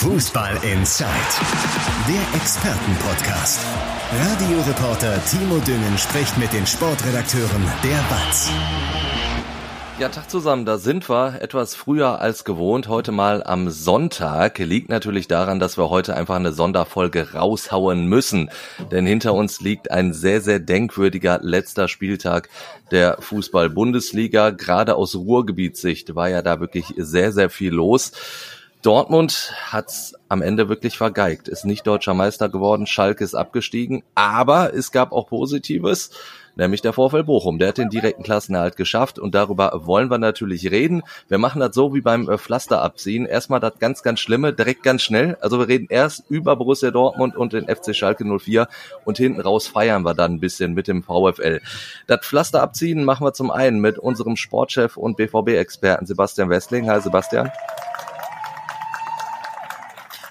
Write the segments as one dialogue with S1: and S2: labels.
S1: Fußball Inside, der Expertenpodcast. Radioreporter Timo Düngen spricht mit den Sportredakteuren der BATS.
S2: Ja, Tag zusammen, da sind wir etwas früher als gewohnt. Heute mal am Sonntag. Liegt natürlich daran, dass wir heute einfach eine Sonderfolge raushauen müssen. Denn hinter uns liegt ein sehr, sehr denkwürdiger letzter Spieltag der Fußball-Bundesliga. Gerade aus Ruhrgebietssicht war ja da wirklich sehr, sehr viel los. Dortmund hat's am Ende wirklich vergeigt, ist nicht deutscher Meister geworden, Schalke ist abgestiegen, aber es gab auch Positives nämlich der VfL Bochum. Der hat den direkten Klassenerhalt geschafft und darüber wollen wir natürlich reden. Wir machen das so wie beim äh, Pflaster abziehen. Erstmal das ganz, ganz Schlimme, direkt ganz schnell. Also wir reden erst über Borussia Dortmund und den FC Schalke 04 und hinten raus feiern wir dann ein bisschen mit dem VfL. Das Pflaster abziehen machen wir zum einen mit unserem Sportchef und BVB-Experten Sebastian Westling. Hi Sebastian.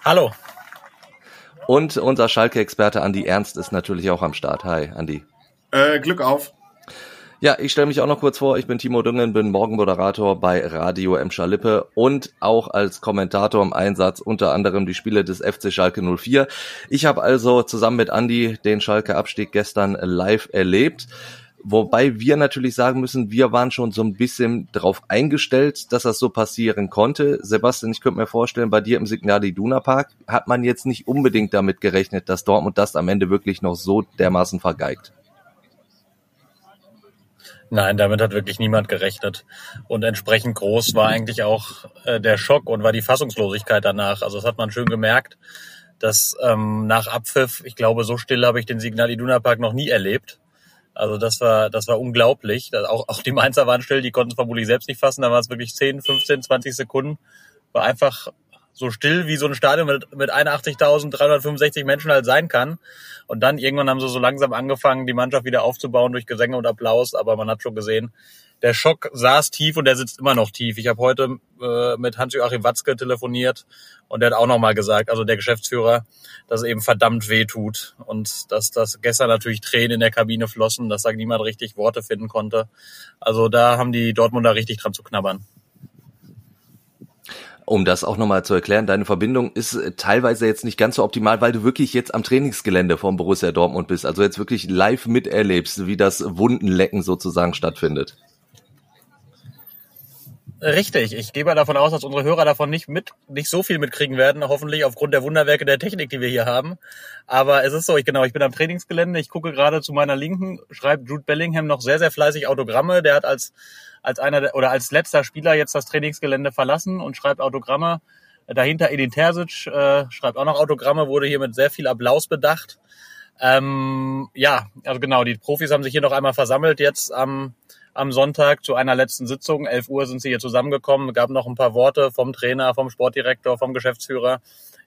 S3: Hallo.
S2: Und unser Schalke-Experte Andi Ernst ist natürlich auch am Start. Hi, Andi.
S4: Äh, Glück auf.
S2: Ja, ich stelle mich auch noch kurz vor. Ich bin Timo Düngen, bin Morgenmoderator bei Radio Emscher Lippe und auch als Kommentator im Einsatz unter anderem die Spiele des FC Schalke 04. Ich habe also zusammen mit Andi den Schalke-Abstieg gestern live erlebt. Wobei wir natürlich sagen müssen, wir waren schon so ein bisschen darauf eingestellt, dass das so passieren konnte. Sebastian, ich könnte mir vorstellen, bei dir im Signal Iduna Park hat man jetzt nicht unbedingt damit gerechnet, dass Dortmund das am Ende wirklich noch so dermaßen vergeigt.
S3: Nein, damit hat wirklich niemand gerechnet. Und entsprechend groß war eigentlich auch äh, der Schock und war die Fassungslosigkeit danach. Also das hat man schön gemerkt, dass ähm, nach Abpfiff, ich glaube, so still habe ich den Signal Iduna Park noch nie erlebt. Also das war, das war unglaublich. Auch, auch die Mainzer waren still, die konnten es vermutlich selbst nicht fassen. Da waren es wirklich 10, 15, 20 Sekunden. War einfach so still wie so ein Stadion mit, mit 81.365 Menschen halt sein kann. Und dann irgendwann haben sie so langsam angefangen, die Mannschaft wieder aufzubauen durch Gesänge und Applaus. Aber man hat schon gesehen, der Schock saß tief und der sitzt immer noch tief. Ich habe heute äh, mit Hans-Joachim Watzke telefoniert und der hat auch nochmal gesagt, also der Geschäftsführer, dass es eben verdammt weh tut und dass das gestern natürlich Tränen in der Kabine flossen, dass da niemand richtig Worte finden konnte. Also da haben die Dortmunder richtig dran zu knabbern.
S2: Um das auch nochmal zu erklären, deine Verbindung ist äh, teilweise jetzt nicht ganz so optimal, weil du wirklich jetzt am Trainingsgelände vom Borussia Dortmund bist, also jetzt wirklich live miterlebst, wie das Wundenlecken sozusagen stattfindet.
S3: Richtig. Ich gehe mal davon aus, dass unsere Hörer davon nicht mit, nicht so viel mitkriegen werden, hoffentlich aufgrund der Wunderwerke der Technik, die wir hier haben. Aber es ist so, ich genau, ich bin am Trainingsgelände, ich gucke gerade zu meiner Linken, schreibt Jude Bellingham noch sehr, sehr fleißig Autogramme. Der hat als als einer der, oder als letzter Spieler jetzt das Trainingsgelände verlassen und schreibt Autogramme. Dahinter Edin Terzic äh, schreibt auch noch Autogramme, wurde hier mit sehr viel Applaus bedacht. Ähm, ja, also genau, die Profis haben sich hier noch einmal versammelt jetzt am, am Sonntag zu einer letzten Sitzung. 11 Uhr sind sie hier zusammengekommen, gab noch ein paar Worte vom Trainer, vom Sportdirektor, vom Geschäftsführer,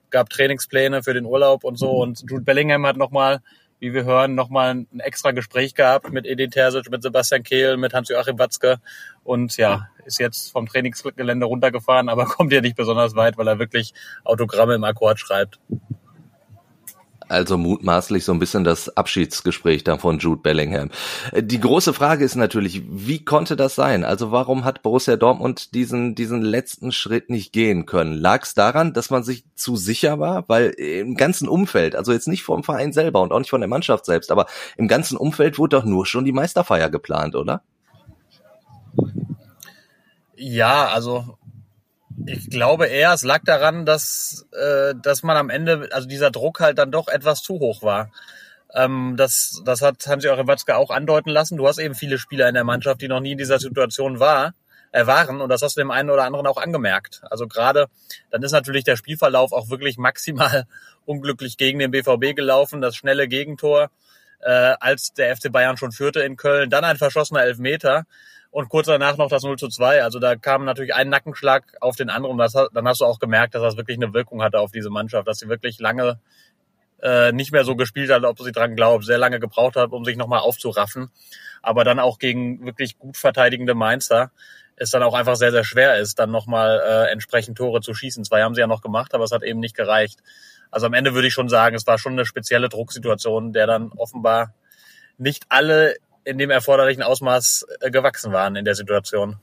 S3: gab Trainingspläne für den Urlaub und so. Und Jude Bellingham hat nochmal wie wir hören, nochmal ein extra Gespräch gehabt mit Edin Terzic, mit Sebastian Kehl, mit Hans-Joachim Watzke und ja, ist jetzt vom Trainingsgelände runtergefahren, aber kommt ja nicht besonders weit, weil er wirklich Autogramme im Akkord schreibt.
S2: Also mutmaßlich so ein bisschen das Abschiedsgespräch dann von Jude Bellingham. Die große Frage ist natürlich, wie konnte das sein? Also warum hat Borussia Dortmund diesen, diesen letzten Schritt nicht gehen können? Lag es daran, dass man sich zu sicher war? Weil im ganzen Umfeld, also jetzt nicht vom Verein selber und auch nicht von der Mannschaft selbst, aber im ganzen Umfeld wurde doch nur schon die Meisterfeier geplant, oder?
S3: Ja, also ich glaube eher, es lag daran, dass, äh, dass man am Ende, also dieser Druck halt dann doch etwas zu hoch war. Ähm, das, das hat Hans-Joachim Watzke auch andeuten lassen. Du hast eben viele Spieler in der Mannschaft, die noch nie in dieser Situation war, äh, waren. Und das hast du dem einen oder anderen auch angemerkt. Also gerade, dann ist natürlich der Spielverlauf auch wirklich maximal unglücklich gegen den BVB gelaufen. Das schnelle Gegentor, äh, als der FC Bayern schon führte in Köln. Dann ein verschossener Elfmeter und kurz danach noch das 0 zu 2. Also da kam natürlich ein Nackenschlag auf den anderen. Das, dann hast du auch gemerkt, dass das wirklich eine Wirkung hatte auf diese Mannschaft, dass sie wirklich lange äh, nicht mehr so gespielt hat, ob sie dran glaubt, sehr lange gebraucht hat, um sich nochmal aufzuraffen. Aber dann auch gegen wirklich gut verteidigende Mainzer es dann auch einfach sehr, sehr schwer ist, dann nochmal äh, entsprechend Tore zu schießen. Zwei haben sie ja noch gemacht, aber es hat eben nicht gereicht. Also am Ende würde ich schon sagen, es war schon eine spezielle Drucksituation, der dann offenbar nicht alle in dem erforderlichen Ausmaß äh, gewachsen waren in der Situation.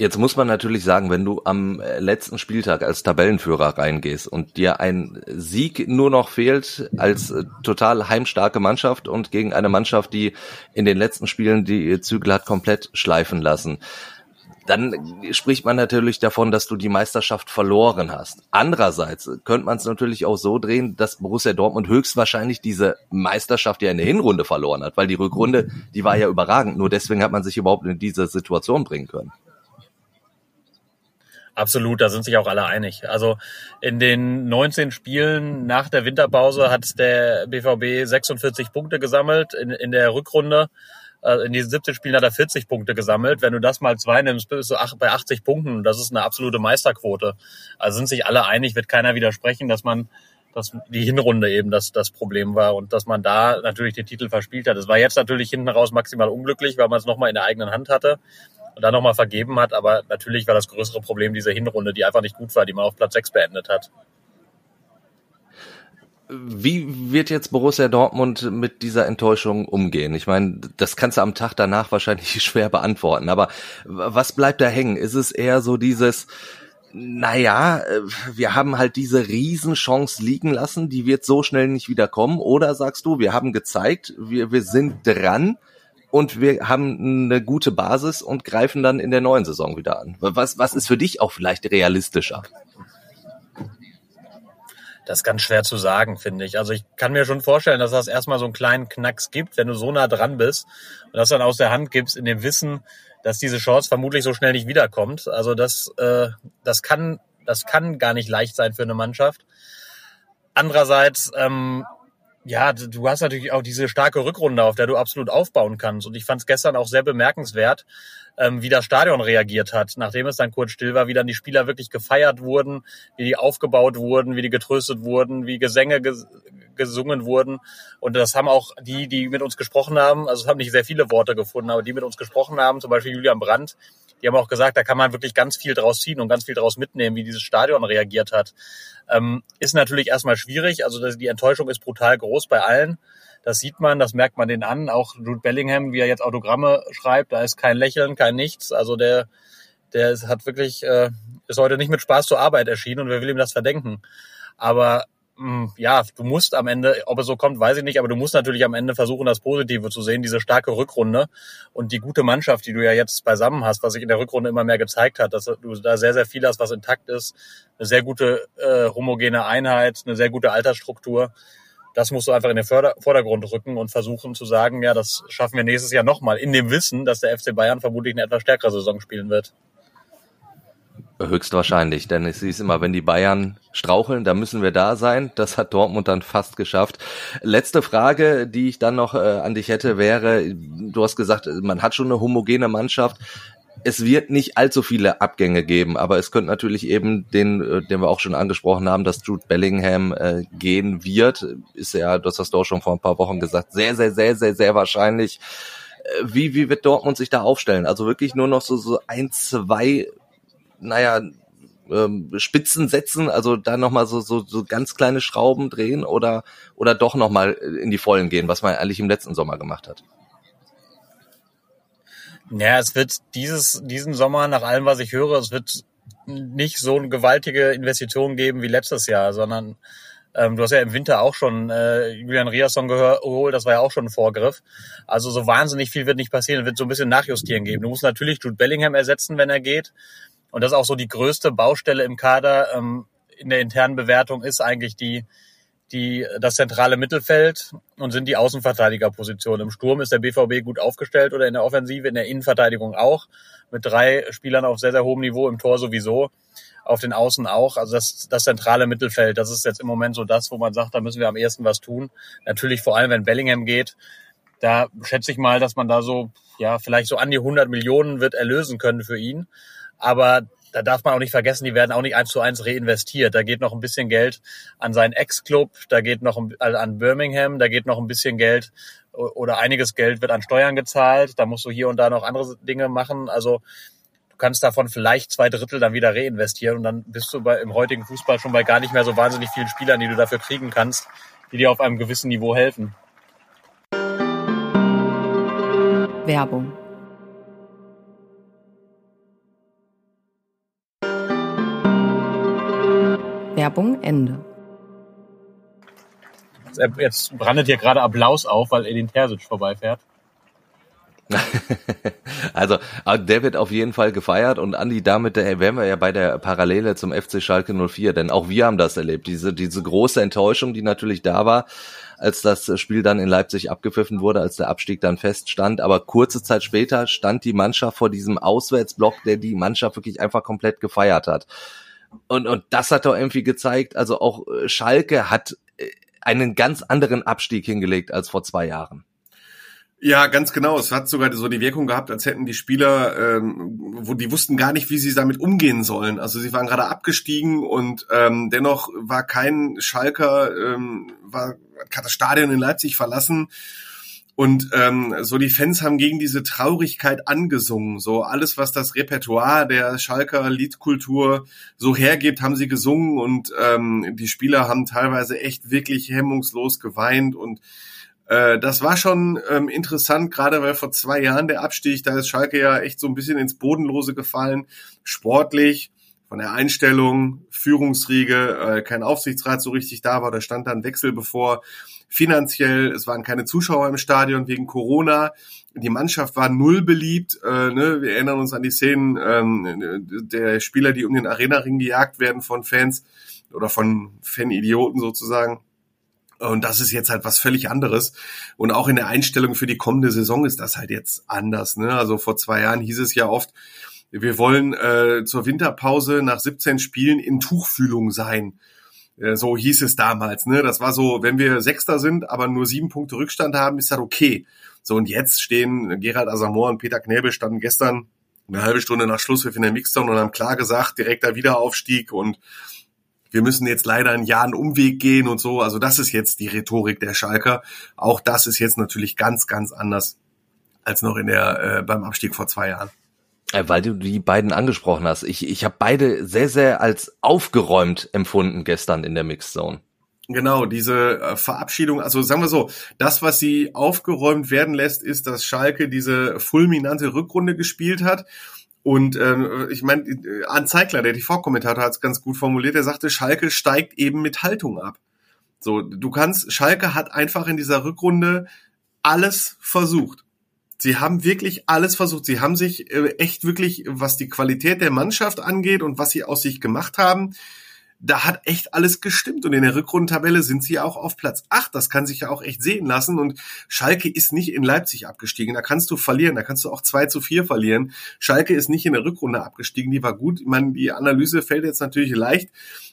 S2: Jetzt muss man natürlich sagen, wenn du am äh, letzten Spieltag als Tabellenführer reingehst und dir ein Sieg nur noch fehlt als äh, total heimstarke Mannschaft und gegen eine Mannschaft, die in den letzten Spielen die Zügel hat komplett schleifen lassen, dann spricht man natürlich davon, dass du die Meisterschaft verloren hast. Andererseits könnte man es natürlich auch so drehen, dass Borussia Dortmund höchstwahrscheinlich diese Meisterschaft ja in der Hinrunde verloren hat, weil die Rückrunde, die war ja überragend. Nur deswegen hat man sich überhaupt in diese Situation bringen können.
S3: Absolut, da sind sich auch alle einig. Also in den 19 Spielen nach der Winterpause hat der BVB 46 Punkte gesammelt. In, in der Rückrunde, in diesen 17 Spielen hat er 40 Punkte gesammelt. Wenn du das mal zwei nimmst, bist du bei 80 Punkten. Das ist eine absolute Meisterquote. Also sind sich alle einig, wird keiner widersprechen, dass man dass die Hinrunde eben das, das Problem war und dass man da natürlich den Titel verspielt hat. Es war jetzt natürlich hinten raus maximal unglücklich, weil man es nochmal in der eigenen Hand hatte und dann nochmal vergeben hat. Aber natürlich war das größere Problem diese Hinrunde, die einfach nicht gut war, die man auf Platz 6 beendet hat.
S2: Wie wird jetzt Borussia Dortmund mit dieser Enttäuschung umgehen? Ich meine, das kannst du am Tag danach wahrscheinlich schwer beantworten, aber was bleibt da hängen? Ist es eher so dieses, naja, wir haben halt diese Riesenchance liegen lassen, die wird so schnell nicht wieder kommen, oder sagst du, wir haben gezeigt, wir, wir sind dran, und wir haben eine gute Basis und greifen dann in der neuen Saison wieder an. Was, was ist für dich auch vielleicht realistischer?
S3: Das ist ganz schwer zu sagen, finde ich. Also ich kann mir schon vorstellen, dass das erstmal so einen kleinen Knacks gibt, wenn du so nah dran bist und das dann aus der Hand gibst in dem Wissen, dass diese Chance vermutlich so schnell nicht wiederkommt. Also das, äh, das kann, das kann gar nicht leicht sein für eine Mannschaft. Andererseits ähm, ja, du hast natürlich auch diese starke Rückrunde, auf der du absolut aufbauen kannst. Und ich fand es gestern auch sehr bemerkenswert, ähm, wie das Stadion reagiert hat, nachdem es dann kurz still war, wie dann die Spieler wirklich gefeiert wurden, wie die aufgebaut wurden, wie die getröstet wurden, wie Gesänge ges gesungen wurden. Und das haben auch die, die mit uns gesprochen haben, also es haben nicht sehr viele Worte gefunden, aber die mit uns gesprochen haben, zum Beispiel Julian Brandt, die haben auch gesagt, da kann man wirklich ganz viel draus ziehen und ganz viel draus mitnehmen, wie dieses Stadion reagiert hat. Ähm, ist natürlich erstmal schwierig, also die Enttäuschung ist brutal groß bei allen. Das sieht man, das merkt man den an. Auch Jude Bellingham, wie er jetzt Autogramme schreibt, da ist kein Lächeln, kein Nichts. Also der, der hat wirklich, äh, ist heute nicht mit Spaß zur Arbeit erschienen und wer will ihm das verdenken. Aber hm, ja, du musst am Ende, ob es so kommt, weiß ich nicht, aber du musst natürlich am Ende versuchen, das Positive zu sehen, diese starke Rückrunde und die gute Mannschaft, die du ja jetzt beisammen hast, was sich in der Rückrunde immer mehr gezeigt hat, dass du da sehr, sehr viel hast, was intakt ist, eine sehr gute äh, homogene Einheit, eine sehr gute Altersstruktur. Das musst du einfach in den Vordergrund rücken und versuchen zu sagen, ja, das schaffen wir nächstes Jahr nochmal, in dem Wissen, dass der FC Bayern vermutlich eine etwas stärkere Saison spielen wird.
S2: Höchstwahrscheinlich, denn es ist immer, wenn die Bayern straucheln, da müssen wir da sein. Das hat Dortmund dann fast geschafft. Letzte Frage, die ich dann noch äh, an dich hätte, wäre, du hast gesagt, man hat schon eine homogene Mannschaft. Es wird nicht allzu viele Abgänge geben, aber es könnte natürlich eben den, äh, den wir auch schon angesprochen haben, dass Jude Bellingham äh, gehen wird. Ist ja, du hast das doch schon vor ein paar Wochen gesagt, sehr, sehr, sehr, sehr, sehr wahrscheinlich. Äh, wie, wie wird Dortmund sich da aufstellen? Also wirklich nur noch so, so ein, zwei naja, ähm, Spitzen setzen, also da nochmal so, so, so ganz kleine Schrauben drehen oder, oder doch nochmal in die Vollen gehen, was man eigentlich im letzten Sommer gemacht hat?
S3: Ja, es wird dieses, diesen Sommer, nach allem, was ich höre, es wird nicht so eine gewaltige Investition geben wie letztes Jahr, sondern ähm, du hast ja im Winter auch schon äh, Julian Riasson geholt, das war ja auch schon ein Vorgriff. Also so wahnsinnig viel wird nicht passieren, es wird so ein bisschen Nachjustieren geben. Du musst natürlich Jude Bellingham ersetzen, wenn er geht. Und das ist auch so die größte Baustelle im Kader ähm, in der internen Bewertung ist eigentlich die, die, das zentrale Mittelfeld und sind die Außenverteidigerpositionen. Im Sturm ist der BVB gut aufgestellt oder in der Offensive, in der Innenverteidigung auch. Mit drei Spielern auf sehr, sehr hohem Niveau, im Tor sowieso, auf den Außen auch. Also das, das zentrale Mittelfeld, das ist jetzt im Moment so das, wo man sagt, da müssen wir am ehesten was tun. Natürlich vor allem, wenn Bellingham geht, da schätze ich mal, dass man da so, ja, vielleicht so an die 100 Millionen wird erlösen können für ihn. Aber da darf man auch nicht vergessen, die werden auch nicht eins zu eins reinvestiert. Da geht noch ein bisschen Geld an seinen Ex-Club, da geht noch an Birmingham, da geht noch ein bisschen Geld oder einiges Geld wird an Steuern gezahlt. Da musst du hier und da noch andere Dinge machen. Also du kannst davon vielleicht zwei Drittel dann wieder reinvestieren und dann bist du bei, im heutigen Fußball schon bei gar nicht mehr so wahnsinnig vielen Spielern, die du dafür kriegen kannst, die dir auf einem gewissen Niveau helfen.
S4: Werbung Werbung Ende.
S3: Jetzt brandet hier gerade Applaus auf, weil Edin Terzic vorbeifährt.
S2: also der wird auf jeden Fall gefeiert und Andi, damit wären wir ja bei der Parallele zum FC Schalke 04, denn auch wir haben das erlebt, diese, diese große Enttäuschung, die natürlich da war, als das Spiel dann in Leipzig abgepfiffen wurde, als der Abstieg dann feststand, aber kurze Zeit später stand die Mannschaft vor diesem Auswärtsblock, der die Mannschaft wirklich einfach komplett gefeiert hat. Und, und das hat doch irgendwie gezeigt, also auch Schalke hat äh, einen ganz anderen Abstieg hingelegt als vor zwei Jahren.
S5: Ja, ganz genau. Es hat sogar so die Wirkung gehabt, als hätten die Spieler, ähm, wo die wussten gar nicht, wie sie damit umgehen sollen. Also sie waren gerade abgestiegen und ähm, dennoch war kein Schalker, ähm, war, hat das Stadion in Leipzig verlassen. Und ähm, so die Fans haben gegen diese Traurigkeit angesungen. So alles, was das Repertoire der Schalker Liedkultur so hergibt, haben sie gesungen und ähm, die Spieler haben teilweise echt wirklich hemmungslos geweint und äh, das war schon ähm, interessant, gerade weil vor zwei Jahren der Abstieg, da ist Schalke ja echt so ein bisschen ins Bodenlose gefallen, sportlich, von der Einstellung, Führungsriege, äh, kein Aufsichtsrat so richtig da war, da stand dann Wechsel bevor. Finanziell, es waren keine Zuschauer im Stadion wegen Corona. Die Mannschaft war null beliebt. Äh, ne? Wir erinnern uns an die Szenen ähm, der Spieler, die um den Arena-Ring gejagt werden von Fans oder von Fan-Idioten sozusagen. Und das ist jetzt halt was völlig anderes. Und auch in der Einstellung für die kommende Saison ist das halt jetzt anders. Ne? Also vor zwei Jahren hieß es ja oft, wir wollen äh, zur Winterpause nach 17 Spielen in Tuchfühlung sein. Äh, so hieß es damals. Ne? Das war so, wenn wir Sechster sind, aber nur sieben Punkte Rückstand haben, ist das okay. So und jetzt stehen Gerald Asamoah und Peter Knebel standen gestern eine halbe Stunde nach Schlusspfiff in der Mixdown und haben klar gesagt, direkter Wiederaufstieg und wir müssen jetzt leider ein Jahr einen Umweg gehen und so. Also das ist jetzt die Rhetorik der Schalker. Auch das ist jetzt natürlich ganz, ganz anders als noch in der äh, beim Abstieg vor zwei Jahren.
S2: Äh, weil du die beiden angesprochen hast. Ich, ich habe beide sehr, sehr als aufgeräumt empfunden gestern in der Mixzone.
S5: Genau, diese äh, Verabschiedung, also sagen wir so, das, was sie aufgeräumt werden lässt, ist, dass Schalke diese fulminante Rückrunde gespielt hat und ähm, ich meine, äh, Arne Zeigler, der TV-Kommentator, hat es ganz gut formuliert. Er sagte, Schalke steigt eben mit Haltung ab. So, du kannst, Schalke hat einfach in dieser Rückrunde alles versucht. Sie haben wirklich alles versucht. Sie haben sich äh, echt wirklich, was die Qualität der Mannschaft angeht und was sie aus sich gemacht haben, da hat echt alles gestimmt. Und in der Rückrundentabelle sind sie auch auf Platz 8. Das kann sich ja auch echt sehen lassen. Und Schalke ist nicht in Leipzig abgestiegen. Da kannst du verlieren. Da kannst du auch 2 zu 4 verlieren. Schalke ist nicht in der Rückrunde abgestiegen. Die war gut. Ich meine, die Analyse fällt jetzt natürlich leicht.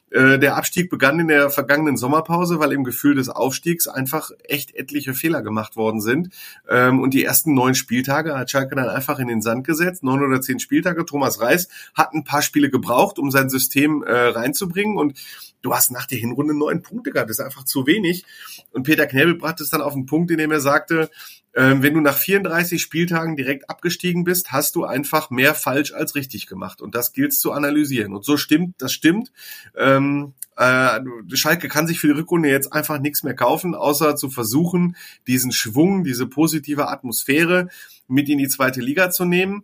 S5: Äh, der Abstieg begann in der vergangenen Sommerpause, weil im Gefühl des Aufstiegs einfach echt etliche Fehler gemacht worden sind. Ähm, und die ersten neun Spieltage hat Schalke dann einfach in den Sand gesetzt. Neun oder zehn Spieltage. Thomas Reis hat ein paar Spiele gebraucht, um sein System äh, reinzubringen. Und du hast nach der Hinrunde neun Punkte gehabt. Das ist einfach zu wenig. Und Peter Knebel brachte es dann auf den Punkt, in dem er sagte, wenn du nach 34 Spieltagen direkt abgestiegen bist, hast du einfach mehr falsch als richtig gemacht. Und das gilt zu analysieren. Und so stimmt, das stimmt. Ähm, äh, Schalke kann sich für die Rückrunde jetzt einfach nichts mehr kaufen, außer zu versuchen, diesen Schwung, diese positive Atmosphäre mit in die zweite Liga zu nehmen.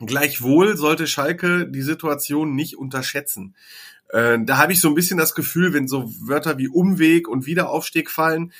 S5: Gleichwohl sollte Schalke die Situation nicht unterschätzen. Äh, da habe ich so ein bisschen das Gefühl, wenn so Wörter wie Umweg und Wiederaufstieg fallen,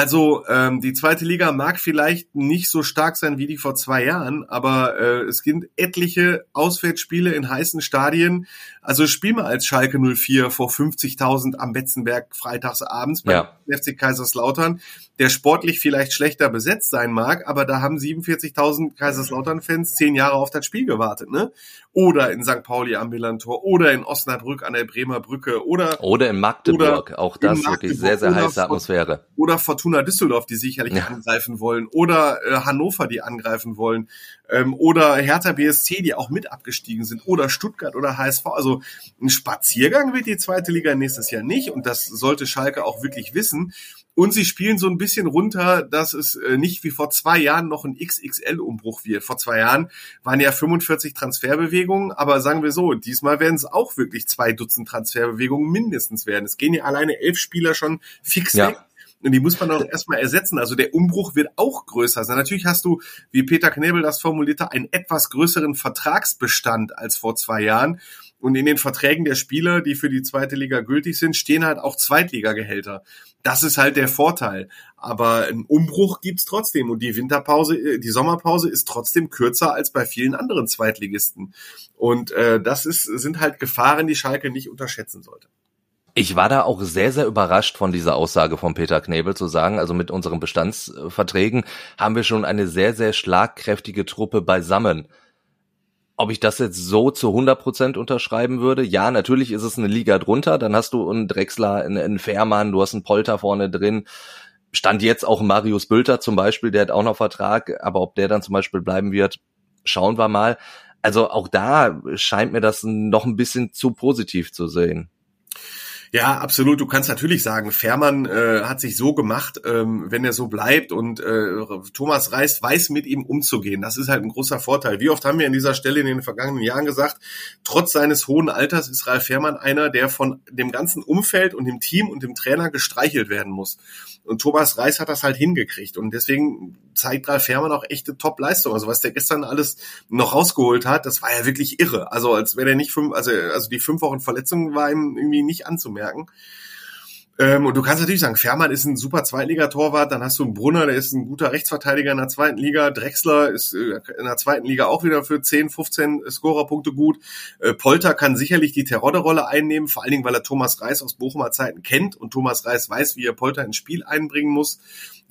S5: also ähm, die zweite Liga mag vielleicht nicht so stark sein wie die vor zwei Jahren, aber äh, es gibt etliche Auswärtsspiele in heißen Stadien. Also spiel mal als Schalke 04 vor 50.000 am Betzenberg freitags abends FC Kaiserslautern, der sportlich vielleicht schlechter besetzt sein mag, aber da haben 47.000 Kaiserslautern-Fans zehn Jahre auf das Spiel gewartet, ne? Oder in St. Pauli am Millantor oder in Osnabrück an der Bremer Brücke oder
S2: oder in Magdeburg, oder auch das wirklich sehr sehr heiße Atmosphäre.
S5: Oder Fortuna Düsseldorf, die sicherlich ja. angreifen wollen, oder äh, Hannover, die angreifen wollen, ähm, oder Hertha BSC, die auch mit abgestiegen sind, oder Stuttgart oder HSV. Also ein Spaziergang wird die zweite Liga nächstes Jahr nicht und das sollte Schalke auch wirklich wissen. Und sie spielen so ein bisschen runter, dass es äh, nicht wie vor zwei Jahren noch ein XXL-Umbruch wird. Vor zwei Jahren waren ja 45 Transferbewegungen, aber sagen wir so, diesmal werden es auch wirklich zwei Dutzend Transferbewegungen mindestens werden. Es gehen ja alleine elf Spieler schon fix ja. weg. Und die muss man auch erstmal ersetzen. Also der Umbruch wird auch größer sein. Natürlich hast du, wie Peter Knebel das formulierte, einen etwas größeren Vertragsbestand als vor zwei Jahren. Und in den Verträgen der Spieler, die für die zweite Liga gültig sind, stehen halt auch Zweitligagehälter. Das ist halt der Vorteil. Aber ein Umbruch gibt's trotzdem. Und die Winterpause, äh, die Sommerpause ist trotzdem kürzer als bei vielen anderen Zweitligisten. Und äh, das ist, sind halt Gefahren, die Schalke nicht unterschätzen sollte.
S2: Ich war da auch sehr, sehr überrascht von dieser Aussage von Peter Knebel zu sagen, also mit unseren Bestandsverträgen haben wir schon eine sehr, sehr schlagkräftige Truppe beisammen. Ob ich das jetzt so zu 100 Prozent unterschreiben würde? Ja, natürlich ist es eine Liga drunter. Dann hast du einen Drexler, einen, einen Fährmann, du hast einen Polter vorne drin. Stand jetzt auch Marius Bülter zum Beispiel, der hat auch noch Vertrag. Aber ob der dann zum Beispiel bleiben wird, schauen wir mal. Also auch da scheint mir das noch ein bisschen zu positiv zu sehen.
S5: Ja, absolut. Du kannst natürlich sagen, Fährmann äh, hat sich so gemacht, ähm, wenn er so bleibt und äh, Thomas Reis weiß mit ihm umzugehen. Das ist halt ein großer Vorteil. Wie oft haben wir an dieser Stelle in den vergangenen Jahren gesagt, trotz seines hohen Alters ist Ralf Fährmann einer, der von dem ganzen Umfeld und dem Team und dem Trainer gestreichelt werden muss. Und Thomas Reis hat das halt hingekriegt. Und deswegen zeigt Ralf Fährmann auch echte Top-Leistung. Also was der gestern alles noch rausgeholt hat, das war ja wirklich irre. Also als wäre der nicht fünf, also, also die fünf Wochen Verletzung war ihm irgendwie nicht anzumerken. Ähm, und du kannst natürlich sagen, Fährmann ist ein super Zweitligatorwart, dann hast du einen Brunner, der ist ein guter Rechtsverteidiger in der zweiten Liga, Drexler ist äh, in der zweiten Liga auch wieder für 10, 15 Scorerpunkte gut. Äh, Polter kann sicherlich die Terodde-Rolle einnehmen, vor allen Dingen, weil er Thomas Reis aus Bochumer Zeiten kennt und Thomas Reis weiß, wie er Polter ins Spiel einbringen muss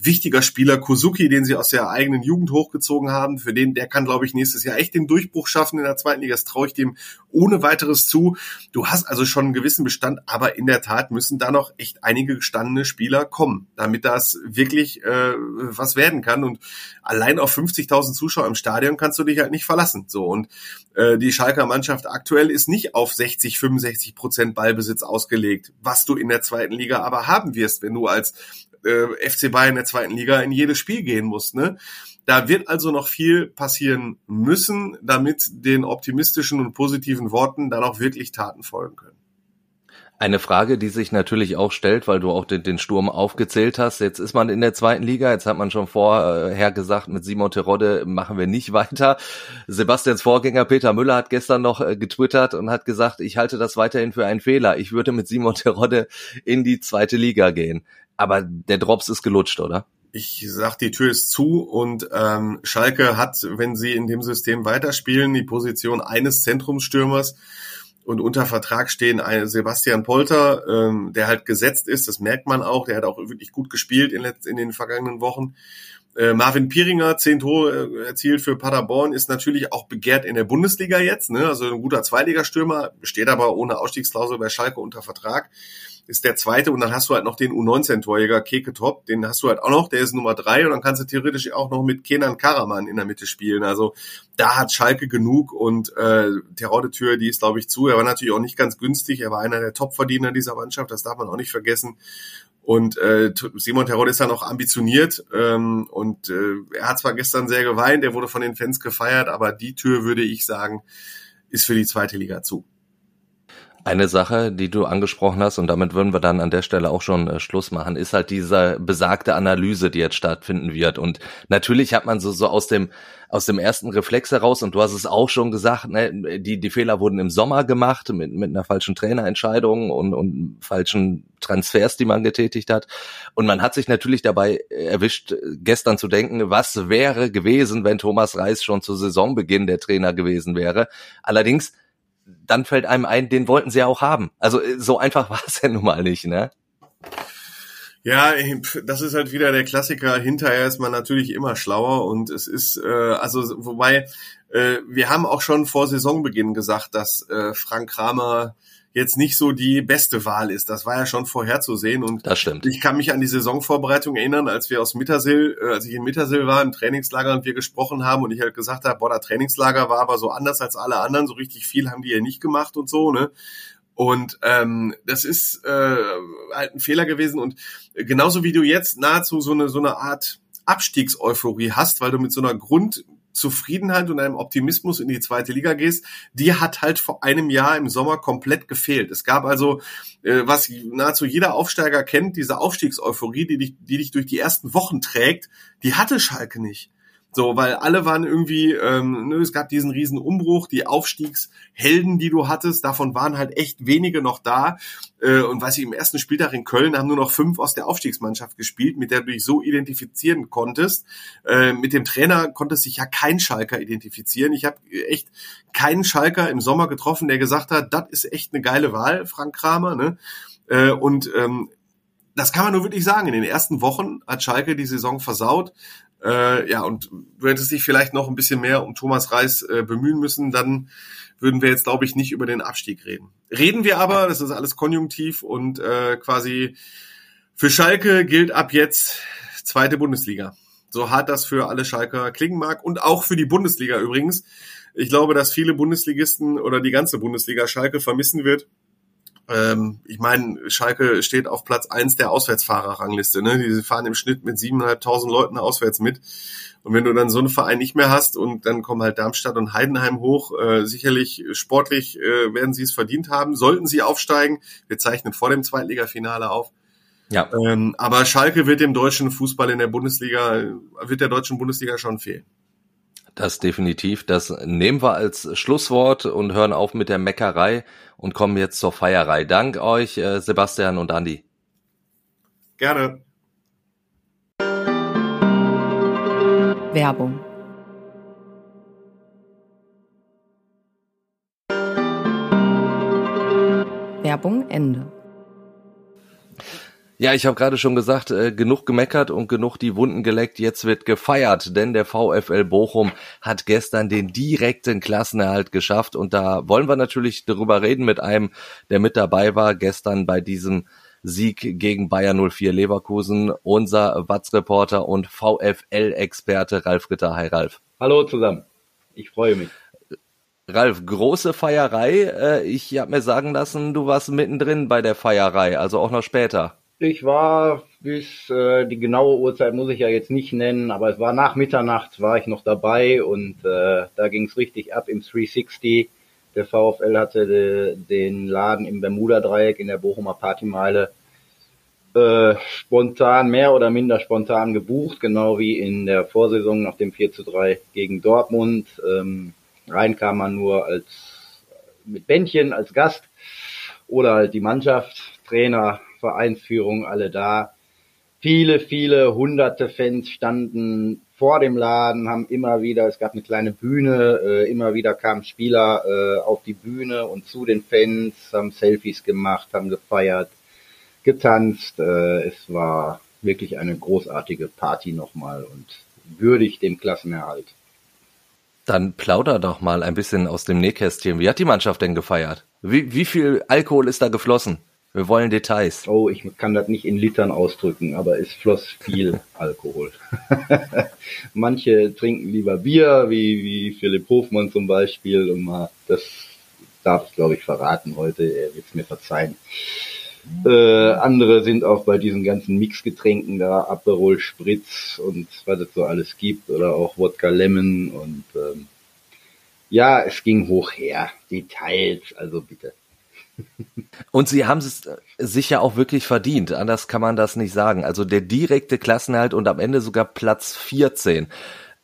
S5: wichtiger Spieler, Kozuki, den sie aus der eigenen Jugend hochgezogen haben, für den, der kann, glaube ich, nächstes Jahr echt den Durchbruch schaffen in der zweiten Liga. Das traue ich dem ohne weiteres zu. Du hast also schon einen gewissen Bestand, aber in der Tat müssen da noch echt einige gestandene Spieler kommen, damit das wirklich äh, was werden kann. Und allein auf 50.000 Zuschauer im Stadion kannst du dich halt nicht verlassen. So und äh, die Schalker Mannschaft aktuell ist nicht auf 60, 65 Prozent Ballbesitz ausgelegt, was du in der zweiten Liga aber haben wirst, wenn du als äh, FC Bayern in der zweiten Liga in jedes Spiel gehen muss. Ne? Da wird also noch viel passieren müssen, damit den optimistischen und positiven Worten dann auch wirklich Taten folgen können.
S2: Eine Frage, die sich natürlich auch stellt, weil du auch den, den, Sturm aufgezählt hast. Jetzt ist man in der zweiten Liga. Jetzt hat man schon vorher gesagt, mit Simon Terodde machen wir nicht weiter. Sebastians Vorgänger Peter Müller hat gestern noch äh, getwittert und hat gesagt, ich halte das weiterhin für einen Fehler. Ich würde mit Simon Terodde in die zweite Liga gehen. Aber der Drops ist gelutscht, oder?
S5: ich sag, die Tür ist zu und ähm, Schalke hat, wenn sie in dem System weiterspielen, die Position eines Zentrumsstürmers und unter Vertrag stehen ein Sebastian Polter, ähm, der halt gesetzt ist, das merkt man auch, der hat auch wirklich gut gespielt in, in den vergangenen Wochen. Äh, Marvin Pieringer, zehn Tore äh, erzielt für Paderborn, ist natürlich auch begehrt in der Bundesliga jetzt, ne? also ein guter Zweitligastürmer, steht aber ohne Ausstiegsklausel bei Schalke unter Vertrag ist der zweite und dann hast du halt noch den U19-Torjäger Keke Top, den hast du halt auch noch, der ist Nummer drei und dann kannst du theoretisch auch noch mit Kenan Karaman in der Mitte spielen. Also da hat Schalke genug und äh, Terodde-Tür, die ist glaube ich zu. Er war natürlich auch nicht ganz günstig, er war einer der Topverdiener dieser Mannschaft, das darf man auch nicht vergessen. Und äh, Simon Terodde ist dann auch ambitioniert ähm, und äh, er hat zwar gestern sehr geweint, er wurde von den Fans gefeiert, aber die Tür würde ich sagen, ist für die zweite Liga zu.
S2: Eine Sache, die du angesprochen hast, und damit würden wir dann an der Stelle auch schon äh, Schluss machen, ist halt diese besagte Analyse, die jetzt stattfinden wird. Und natürlich hat man so, so aus dem, aus dem ersten Reflex heraus, und du hast es auch schon gesagt, ne, die, die Fehler wurden im Sommer gemacht mit, mit einer falschen Trainerentscheidung und, und falschen Transfers, die man getätigt hat. Und man hat sich natürlich dabei erwischt, gestern zu denken, was wäre gewesen, wenn Thomas Reis schon zu Saisonbeginn der Trainer gewesen wäre. Allerdings, dann fällt einem ein, den wollten sie ja auch haben. Also äh, so einfach war es ja nun mal nicht, ne?
S5: Ja, das ist halt wieder der Klassiker. Hinterher ist man natürlich immer schlauer und es ist, äh, also wobei, äh, wir haben auch schon vor Saisonbeginn gesagt, dass äh, Frank Kramer jetzt nicht so die beste Wahl ist. Das war ja schon vorherzusehen und
S2: das stimmt.
S5: ich kann mich an die Saisonvorbereitung erinnern, als wir aus Mittersill, äh, als ich in Mittersill war im Trainingslager und wir gesprochen haben und ich halt gesagt habe, boah, das Trainingslager war aber so anders als alle anderen, so richtig viel haben die ja nicht gemacht und so, ne? Und ähm, das ist äh, halt ein Fehler gewesen und genauso wie du jetzt nahezu so eine so eine Art Abstiegseuphorie hast, weil du mit so einer Grund Zufriedenheit und einem Optimismus in die zweite Liga gehst, die hat halt vor einem Jahr im Sommer komplett gefehlt. Es gab also, äh, was nahezu jeder Aufsteiger kennt, diese Aufstiegseuphorie, die dich, die dich durch die ersten Wochen trägt, die hatte Schalke nicht. So, weil alle waren irgendwie, ähm, ne, es gab diesen riesen Umbruch, die Aufstiegshelden, die du hattest, davon waren halt echt wenige noch da. Äh, und was ich im ersten Spieltag in Köln haben nur noch fünf aus der Aufstiegsmannschaft gespielt, mit der du dich so identifizieren konntest. Äh, mit dem Trainer konnte sich ja kein Schalker identifizieren. Ich habe echt keinen Schalker im Sommer getroffen, der gesagt hat, das ist echt eine geile Wahl, Frank Kramer. Ne? Äh, und ähm, das kann man nur wirklich sagen. In den ersten Wochen hat Schalke die Saison versaut. Äh, ja, und du hättest dich vielleicht noch ein bisschen mehr um Thomas Reis äh, bemühen müssen, dann würden wir jetzt, glaube ich, nicht über den Abstieg reden. Reden wir aber, das ist alles konjunktiv und äh, quasi für Schalke gilt ab jetzt zweite Bundesliga. So hart das für alle Schalker klingen mag und auch für die Bundesliga übrigens. Ich glaube, dass viele Bundesligisten oder die ganze Bundesliga Schalke vermissen wird ähm, ich meine, Schalke steht auf Platz eins der Auswärtsfahrerrangliste. Ne? Die fahren im Schnitt mit siebeneinhalbtausend Leuten auswärts mit. Und wenn du dann so einen Verein nicht mehr hast und dann kommen halt Darmstadt und Heidenheim hoch, äh, sicherlich sportlich äh, werden sie es verdient haben, sollten sie aufsteigen. Wir zeichnen vor dem Zweitligafinale auf. Ja. Ähm, aber Schalke wird dem deutschen Fußball in der Bundesliga, wird der deutschen Bundesliga schon fehlen.
S2: Das definitiv. Das nehmen wir als Schlusswort und hören auf mit der Meckerei und kommen jetzt zur Feierei. Dank euch, äh, Sebastian und Andi.
S5: Gerne.
S4: Werbung. Werbung Ende.
S2: Ja, ich habe gerade schon gesagt, äh, genug gemeckert und genug die Wunden geleckt. Jetzt wird gefeiert, denn der VfL Bochum hat gestern den direkten Klassenerhalt geschafft und da wollen wir natürlich darüber reden mit einem, der mit dabei war gestern bei diesem Sieg gegen Bayer 04 Leverkusen, unser Watz-Reporter und VfL-Experte Ralf Ritter. Hi Ralf.
S6: Hallo zusammen. Ich freue mich.
S2: Ralf, große Feierei. Äh, ich habe mir sagen lassen, du warst mittendrin bei der Feierei, also auch noch später.
S6: Ich war bis äh, die genaue Uhrzeit muss ich ja jetzt nicht nennen, aber es war nach Mitternacht war ich noch dabei und äh, da ging es richtig ab im 360. Der VfL hatte de, den Laden im Bermuda-Dreieck in der Bochumer Partymeile äh, spontan, mehr oder minder spontan gebucht, genau wie in der Vorsaison nach dem 4 zu 3 gegen Dortmund. Ähm, rein kam man nur als mit Bändchen als Gast oder halt die Mannschaft, Trainer, Vereinsführung alle da. Viele, viele hunderte Fans standen vor dem Laden, haben immer wieder, es gab eine kleine Bühne, äh, immer wieder kamen Spieler äh, auf die Bühne und zu den Fans, haben Selfies gemacht, haben gefeiert, getanzt. Äh, es war wirklich eine großartige Party nochmal und würdig dem Klassenerhalt.
S2: Dann plauder doch mal ein bisschen aus dem Nähkästchen. Wie hat die Mannschaft denn gefeiert? Wie, wie viel Alkohol ist da geflossen? Wir wollen Details.
S6: Oh, ich kann das nicht in Litern ausdrücken, aber es floss viel Alkohol. Manche trinken lieber Bier, wie, wie Philipp Hofmann zum Beispiel. Und mal, das darf ich, glaube ich, verraten heute. Er wird es mir verzeihen. Äh, andere sind auch bei diesen ganzen Mixgetränken da, Aperol Spritz und was es so alles gibt oder auch Wodka Lemon und ähm, ja, es ging hoch her. Details, also bitte.
S2: Und sie haben es sicher auch wirklich verdient. Anders kann man das nicht sagen. Also der direkte Klassenhalt und am Ende sogar Platz 14.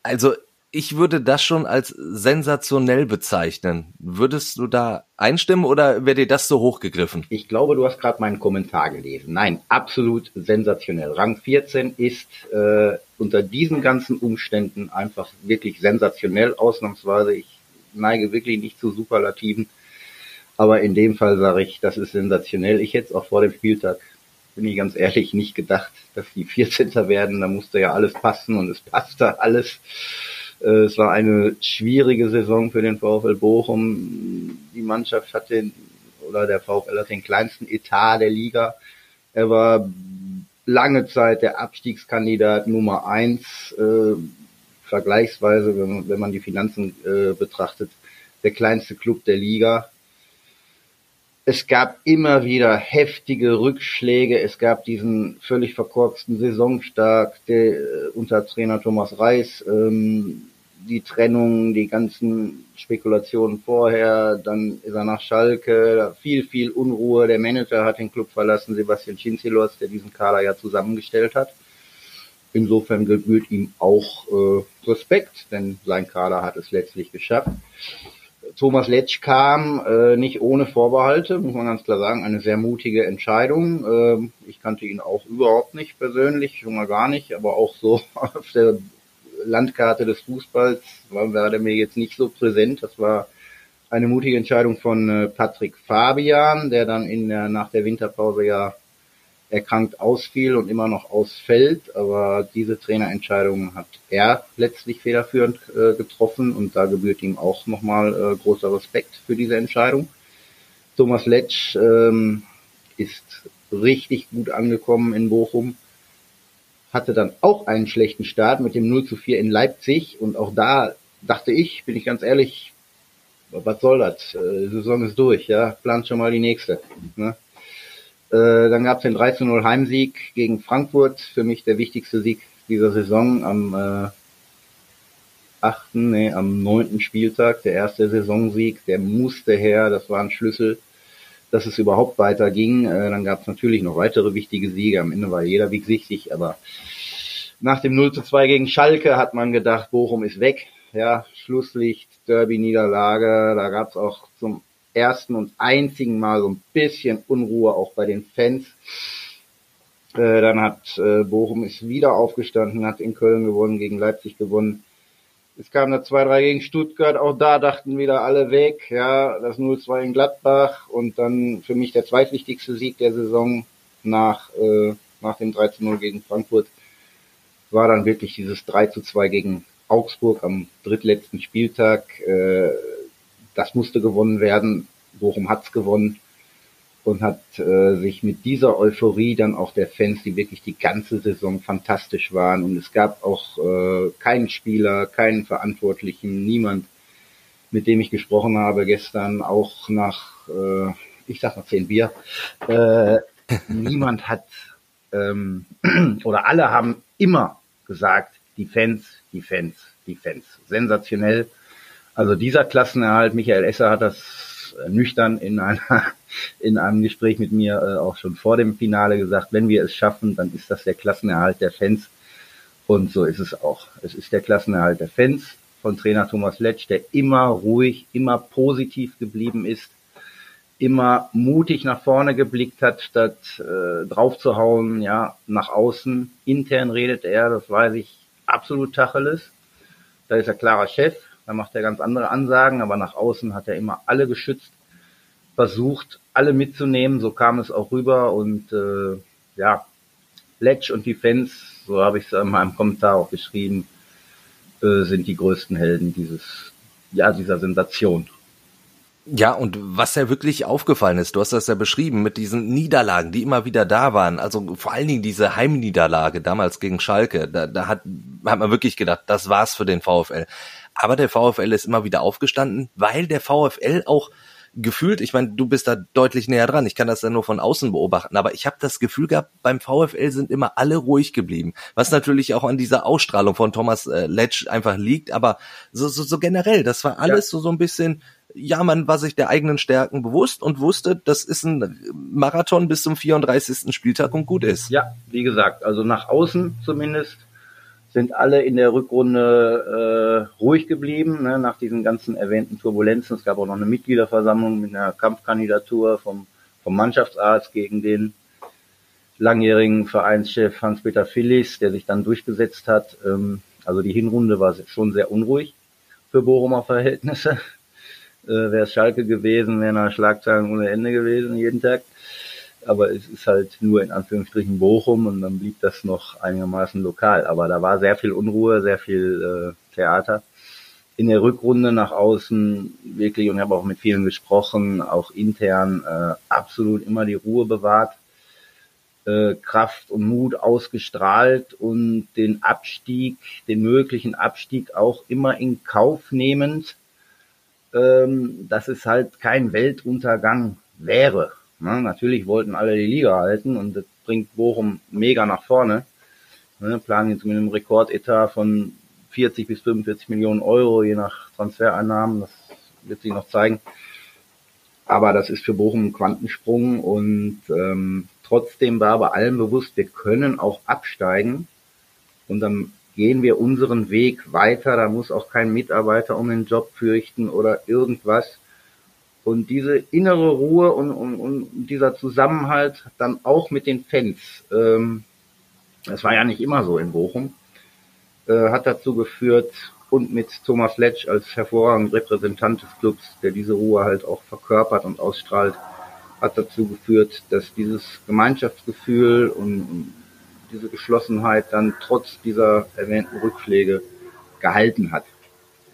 S2: Also ich würde das schon als sensationell bezeichnen. Würdest du da einstimmen oder wäre dir das so hochgegriffen?
S6: Ich glaube, du hast gerade meinen Kommentar gelesen. Nein, absolut sensationell. Rang 14 ist äh, unter diesen ganzen Umständen einfach wirklich sensationell, ausnahmsweise. Ich neige wirklich nicht zu Superlativen. Aber in dem Fall sage ich, das ist sensationell. Ich hätte es auch vor dem Spieltag, bin ich ganz ehrlich, nicht gedacht, dass die 14. werden. Da musste ja alles passen und es passte alles. Äh, es war eine schwierige Saison für den VfL Bochum. Die Mannschaft hatte, oder der VfL hat den kleinsten Etat der Liga. Er war lange Zeit der Abstiegskandidat Nummer eins, äh, vergleichsweise, wenn man, wenn man die Finanzen äh, betrachtet, der kleinste Club der Liga. Es gab immer wieder heftige Rückschläge. Es gab diesen völlig verkorksten Saisonstart der, äh, unter Trainer Thomas Reis. Ähm, die Trennung, die ganzen Spekulationen vorher, dann ist er nach Schalke, viel, viel Unruhe. Der Manager hat den Club verlassen, Sebastian Cinzilos, der diesen Kader ja zusammengestellt hat. Insofern gebührt ihm auch äh, Respekt, denn sein Kader hat es letztlich geschafft. Thomas Letsch kam äh, nicht ohne Vorbehalte, muss man ganz klar sagen, eine sehr mutige Entscheidung. Ähm, ich kannte ihn auch überhaupt nicht persönlich, schon mal gar nicht, aber auch so auf der Landkarte des Fußballs war, war der mir jetzt nicht so präsent. Das war eine mutige Entscheidung von äh, Patrick Fabian, der dann in der, nach der Winterpause ja erkrankt ausfiel und immer noch ausfällt. Aber diese Trainerentscheidung hat er letztlich federführend äh, getroffen und da gebührt ihm auch nochmal äh, großer Respekt für diese Entscheidung. Thomas Letsch ähm, ist richtig gut angekommen in Bochum, hatte dann auch einen schlechten Start mit dem 0 zu 4 in Leipzig und auch da dachte ich, bin ich ganz ehrlich, was soll das? Äh, die Saison ist durch, ja, plant schon mal die nächste. Ne? Äh, dann gab es den 13-0 Heimsieg gegen Frankfurt, für mich der wichtigste Sieg dieser Saison am äh, achten, nee, am neunten Spieltag, der erste Saisonsieg, der musste her, das war ein Schlüssel, dass es überhaupt weiterging. Äh, dann gab es natürlich noch weitere wichtige Siege, am Ende war jeder Weg sichtig, aber nach dem 0 zu 2 gegen Schalke hat man gedacht, Bochum ist weg. Ja, Schlusslicht, Derby-Niederlage, da gab es auch zum ersten und einzigen Mal so ein bisschen Unruhe auch bei den Fans. Äh, dann hat äh, Bochum ist wieder aufgestanden, hat in Köln gewonnen, gegen Leipzig gewonnen. Es kam da 2-3 gegen Stuttgart, auch da dachten wieder alle weg, ja, das 0-2 in Gladbach und dann für mich der zweitwichtigste Sieg der Saison nach, äh, nach dem 13-0 gegen Frankfurt war dann wirklich dieses 3-2 gegen Augsburg am drittletzten Spieltag. Äh, das musste gewonnen werden. Bochum hat's gewonnen und hat äh, sich mit dieser Euphorie dann auch der Fans, die wirklich die ganze Saison fantastisch waren und es gab auch äh, keinen Spieler, keinen Verantwortlichen, niemand, mit dem ich gesprochen habe gestern, auch nach, äh, ich sag mal zehn Bier, äh, niemand hat ähm, oder alle haben immer gesagt, die Fans, die Fans, die Fans. Sensationell. Also dieser Klassenerhalt, Michael Esser hat das nüchtern in einer in einem Gespräch mit mir äh, auch schon vor dem Finale gesagt, wenn wir es schaffen, dann ist das der Klassenerhalt der Fans. Und so ist es auch. Es ist der Klassenerhalt der Fans von Trainer Thomas Letsch, der immer ruhig, immer positiv geblieben ist, immer mutig nach vorne geblickt hat, statt äh, draufzuhauen, ja, nach außen. Intern redet er, das weiß ich, absolut Tacheles. Da ist er klarer Chef, da macht er ganz andere Ansagen, aber nach außen hat er immer alle geschützt, versucht, alle mitzunehmen. So kam es auch rüber und äh, ja, Letsch und die Fans, so habe ich es in meinem Kommentar auch geschrieben, äh, sind die größten Helden dieses, ja, dieser Sensation.
S2: Ja, und was ja wirklich aufgefallen ist, du hast das ja beschrieben mit diesen Niederlagen, die immer wieder da waren. Also vor allen Dingen diese Heimniederlage damals gegen Schalke. Da, da hat, hat man wirklich gedacht, das war's für den VfL. Aber der VfL ist immer wieder aufgestanden, weil der VfL auch gefühlt, ich meine, du bist da deutlich näher dran, ich kann das ja nur von außen beobachten, aber ich habe das Gefühl gehabt, beim VfL sind immer alle ruhig geblieben, was natürlich auch an dieser Ausstrahlung von Thomas äh, Letsch einfach liegt, aber so, so, so generell, das war alles ja. so, so ein bisschen, ja, man war sich der eigenen Stärken bewusst und wusste, das ist ein Marathon bis zum 34. Spieltag und gut ist.
S6: Ja, wie gesagt, also nach außen zumindest sind alle in der Rückrunde äh, ruhig geblieben, ne, nach diesen ganzen erwähnten Turbulenzen. Es gab auch noch eine Mitgliederversammlung mit einer Kampfkandidatur vom, vom Mannschaftsarzt gegen den langjährigen Vereinschef Hans-Peter Phillis, der sich dann durchgesetzt hat. Ähm, also die Hinrunde war schon sehr unruhig für Bochumer Verhältnisse. Äh, wäre es Schalke gewesen, wären Schlagzeilen ohne Ende gewesen jeden Tag aber es ist halt nur in Anführungsstrichen Bochum und dann blieb das noch einigermaßen lokal. Aber da war sehr viel Unruhe, sehr viel äh, Theater. In der Rückrunde nach außen wirklich, und ich habe auch mit vielen gesprochen, auch intern äh, absolut immer die Ruhe bewahrt, äh, Kraft und Mut ausgestrahlt und den Abstieg, den möglichen Abstieg auch immer in Kauf nehmend, ähm, dass es halt kein Weltuntergang wäre. Ne? Natürlich wollten alle die Liga halten und das bringt Bochum mega nach vorne. Ne? Planen jetzt mit einem Rekordetat von 40 bis 45 Millionen Euro, je nach Transfereinnahmen. Das wird sich noch zeigen. Aber das ist für Bochum ein Quantensprung und ähm, trotzdem war bei allem bewusst, wir können auch absteigen und dann gehen wir unseren Weg weiter. Da muss auch kein Mitarbeiter um den Job fürchten oder irgendwas. Und diese innere Ruhe und, und, und dieser Zusammenhalt dann auch mit den Fans, ähm, das war ja nicht immer so in Bochum, äh, hat dazu geführt, und mit Thomas Letsch als hervorragender Repräsentant des Clubs, der diese Ruhe halt auch verkörpert und ausstrahlt, hat dazu geführt, dass dieses Gemeinschaftsgefühl und diese Geschlossenheit dann trotz dieser erwähnten Rückschläge gehalten hat.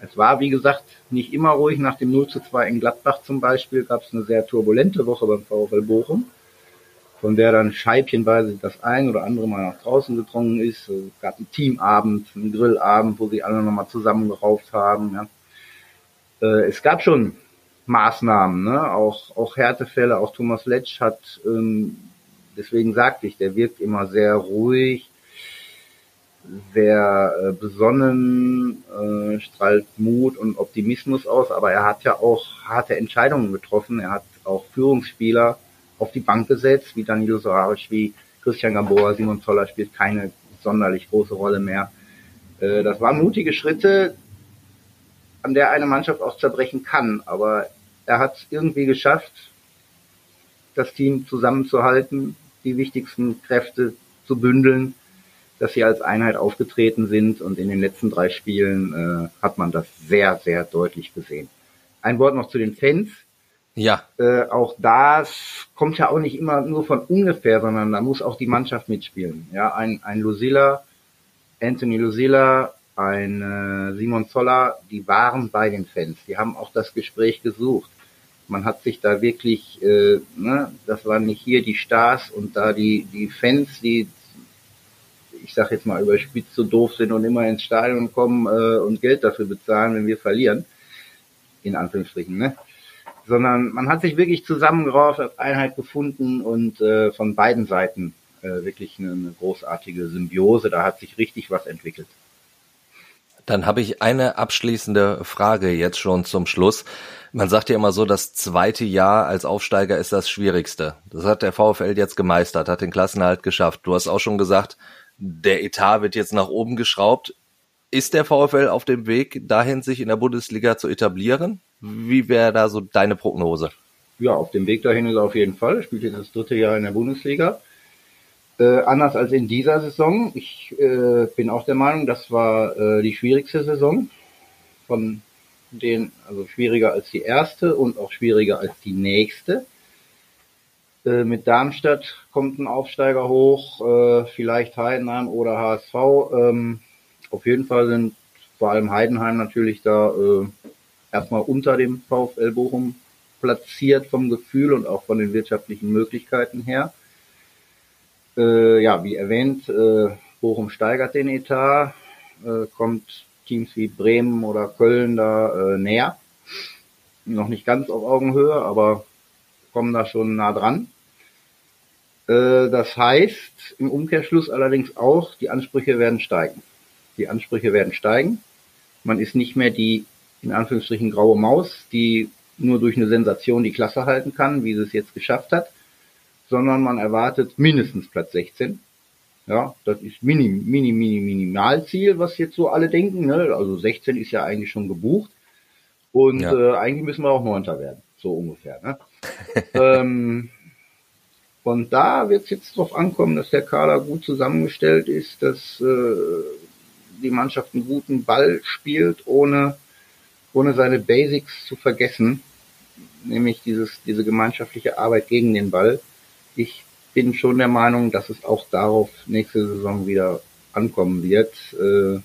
S6: Es war, wie gesagt, nicht immer ruhig. Nach dem 0 zu 2 in Gladbach zum Beispiel gab es eine sehr turbulente Woche beim VfL Bochum, von der dann scheibchenweise das ein oder andere Mal nach draußen gedrungen ist. Es gab einen Teamabend, einen Grillabend, wo sie alle nochmal zusammengerauft haben. Ja. Äh, es gab schon Maßnahmen, ne? auch, auch Härtefälle. Auch Thomas Letsch hat, ähm, deswegen sagte ich, der wirkt immer sehr ruhig, sehr äh, besonnen, äh, strahlt Mut und Optimismus aus, aber er hat ja auch harte Entscheidungen getroffen. Er hat auch Führungsspieler auf die Bank gesetzt, wie Danilo Soares, wie Christian Gamboa, Simon Zoller spielt keine sonderlich große Rolle mehr. Äh, das waren mutige Schritte, an der eine Mannschaft auch zerbrechen kann, aber er hat es irgendwie geschafft, das Team zusammenzuhalten, die wichtigsten Kräfte zu bündeln dass sie als Einheit aufgetreten sind und in den letzten drei Spielen äh, hat man das sehr, sehr deutlich gesehen. Ein Wort noch zu den Fans.
S2: Ja.
S6: Äh, auch das kommt ja auch nicht immer nur von ungefähr, sondern da muss auch die Mannschaft mitspielen. Ja, ein, ein Lucilla, Anthony Lucilla, ein äh, Simon Zoller, die waren bei den Fans. Die haben auch das Gespräch gesucht. Man hat sich da wirklich, äh, ne, das waren nicht hier die Stars und da die, die Fans, die ich sag jetzt mal überspitzt so doof sind und immer ins Stadion kommen äh, und Geld dafür bezahlen, wenn wir verlieren. In Anführungsstrichen, ne? Sondern man hat sich wirklich zusammengerauft, hat Einheit gefunden und äh, von beiden Seiten äh, wirklich eine, eine großartige Symbiose. Da hat sich richtig was entwickelt.
S2: Dann habe ich eine abschließende Frage jetzt schon zum Schluss. Man sagt ja immer so, das zweite Jahr als Aufsteiger ist das schwierigste. Das hat der VfL jetzt gemeistert, hat den Klassenerhalt geschafft. Du hast auch schon gesagt, der Etat wird jetzt nach oben geschraubt. Ist der VfL auf dem Weg dahin, sich in der Bundesliga zu etablieren? Wie wäre da so deine Prognose?
S6: Ja, auf dem Weg dahin ist er auf jeden Fall. Er spielt jetzt das dritte Jahr in der Bundesliga. Äh, anders als in dieser Saison. Ich äh, bin auch der Meinung, das war äh, die schwierigste Saison von den, also schwieriger als die erste und auch schwieriger als die nächste. Äh, mit Darmstadt kommt ein Aufsteiger hoch, äh, vielleicht Heidenheim oder HSV. Ähm, auf jeden Fall sind vor allem Heidenheim natürlich da äh, erstmal unter dem VfL Bochum platziert vom Gefühl und auch von den wirtschaftlichen Möglichkeiten her. Äh, ja, wie erwähnt, äh, Bochum steigert den Etat, äh, kommt Teams wie Bremen oder Köln da äh, näher. Noch nicht ganz auf Augenhöhe, aber kommen da schon nah dran. Äh, das heißt im Umkehrschluss allerdings auch, die Ansprüche werden steigen. Die Ansprüche werden steigen. Man ist nicht mehr die, in Anführungsstrichen, graue Maus, die nur durch eine Sensation die Klasse halten kann, wie sie es jetzt geschafft hat, sondern man erwartet mindestens Platz 16. Ja, das ist minim, minim, minim, Minimalziel, was jetzt so alle denken. Ne? Also 16 ist ja eigentlich schon gebucht. Und ja. äh, eigentlich müssen wir auch Neunter werden, so ungefähr. Ne? ähm, und da wird es jetzt darauf ankommen, dass der Kader gut zusammengestellt ist, dass äh, die Mannschaft einen guten Ball spielt, ohne, ohne seine Basics zu vergessen, nämlich dieses, diese gemeinschaftliche Arbeit gegen den Ball. Ich bin schon der Meinung, dass es auch darauf nächste Saison wieder ankommen wird. Äh,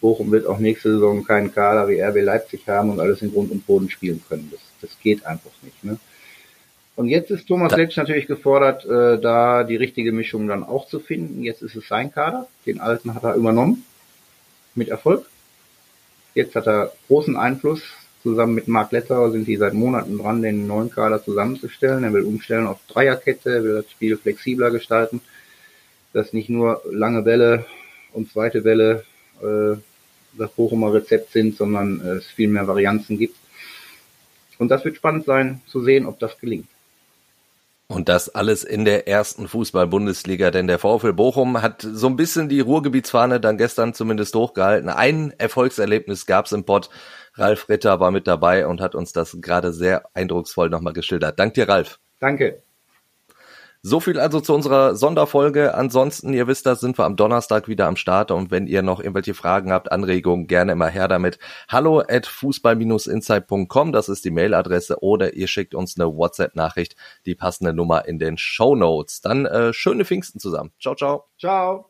S6: Bochum wird auch nächste Saison keinen Kader wie RB Leipzig haben und alles in Grund und Boden spielen können. Das, das geht einfach nicht. Ne? Und jetzt ist Thomas Letsch natürlich gefordert, äh, da die richtige Mischung dann auch zu finden. Jetzt ist es sein Kader. Den alten hat er übernommen. Mit Erfolg. Jetzt hat er großen Einfluss. Zusammen mit Mark Letter sind die seit Monaten dran, den neuen Kader zusammenzustellen. Er will umstellen auf Dreierkette, er will das Spiel flexibler gestalten, dass nicht nur lange Welle und zweite Welle äh, das Bochumer Rezept sind, sondern es viel mehr Varianzen gibt. Und das wird spannend sein zu sehen, ob das gelingt.
S2: Und das alles in der ersten Fußball-Bundesliga, denn der VfL Bochum hat so ein bisschen die Ruhrgebietsfahne dann gestern zumindest hochgehalten. Ein Erfolgserlebnis gab's im Pott. Ralf Ritter war mit dabei und hat uns das gerade sehr eindrucksvoll nochmal geschildert. Dank dir, Ralf.
S6: Danke.
S2: So viel also zu unserer Sonderfolge. Ansonsten, ihr wisst das, sind wir am Donnerstag wieder am Start und wenn ihr noch irgendwelche Fragen habt, Anregungen, gerne immer her damit. Hallo at fußball-insight.com, das ist die Mailadresse oder ihr schickt uns eine WhatsApp-Nachricht, die passende Nummer in den Show Notes. Dann äh, schöne Pfingsten zusammen. Ciao, ciao.
S6: Ciao.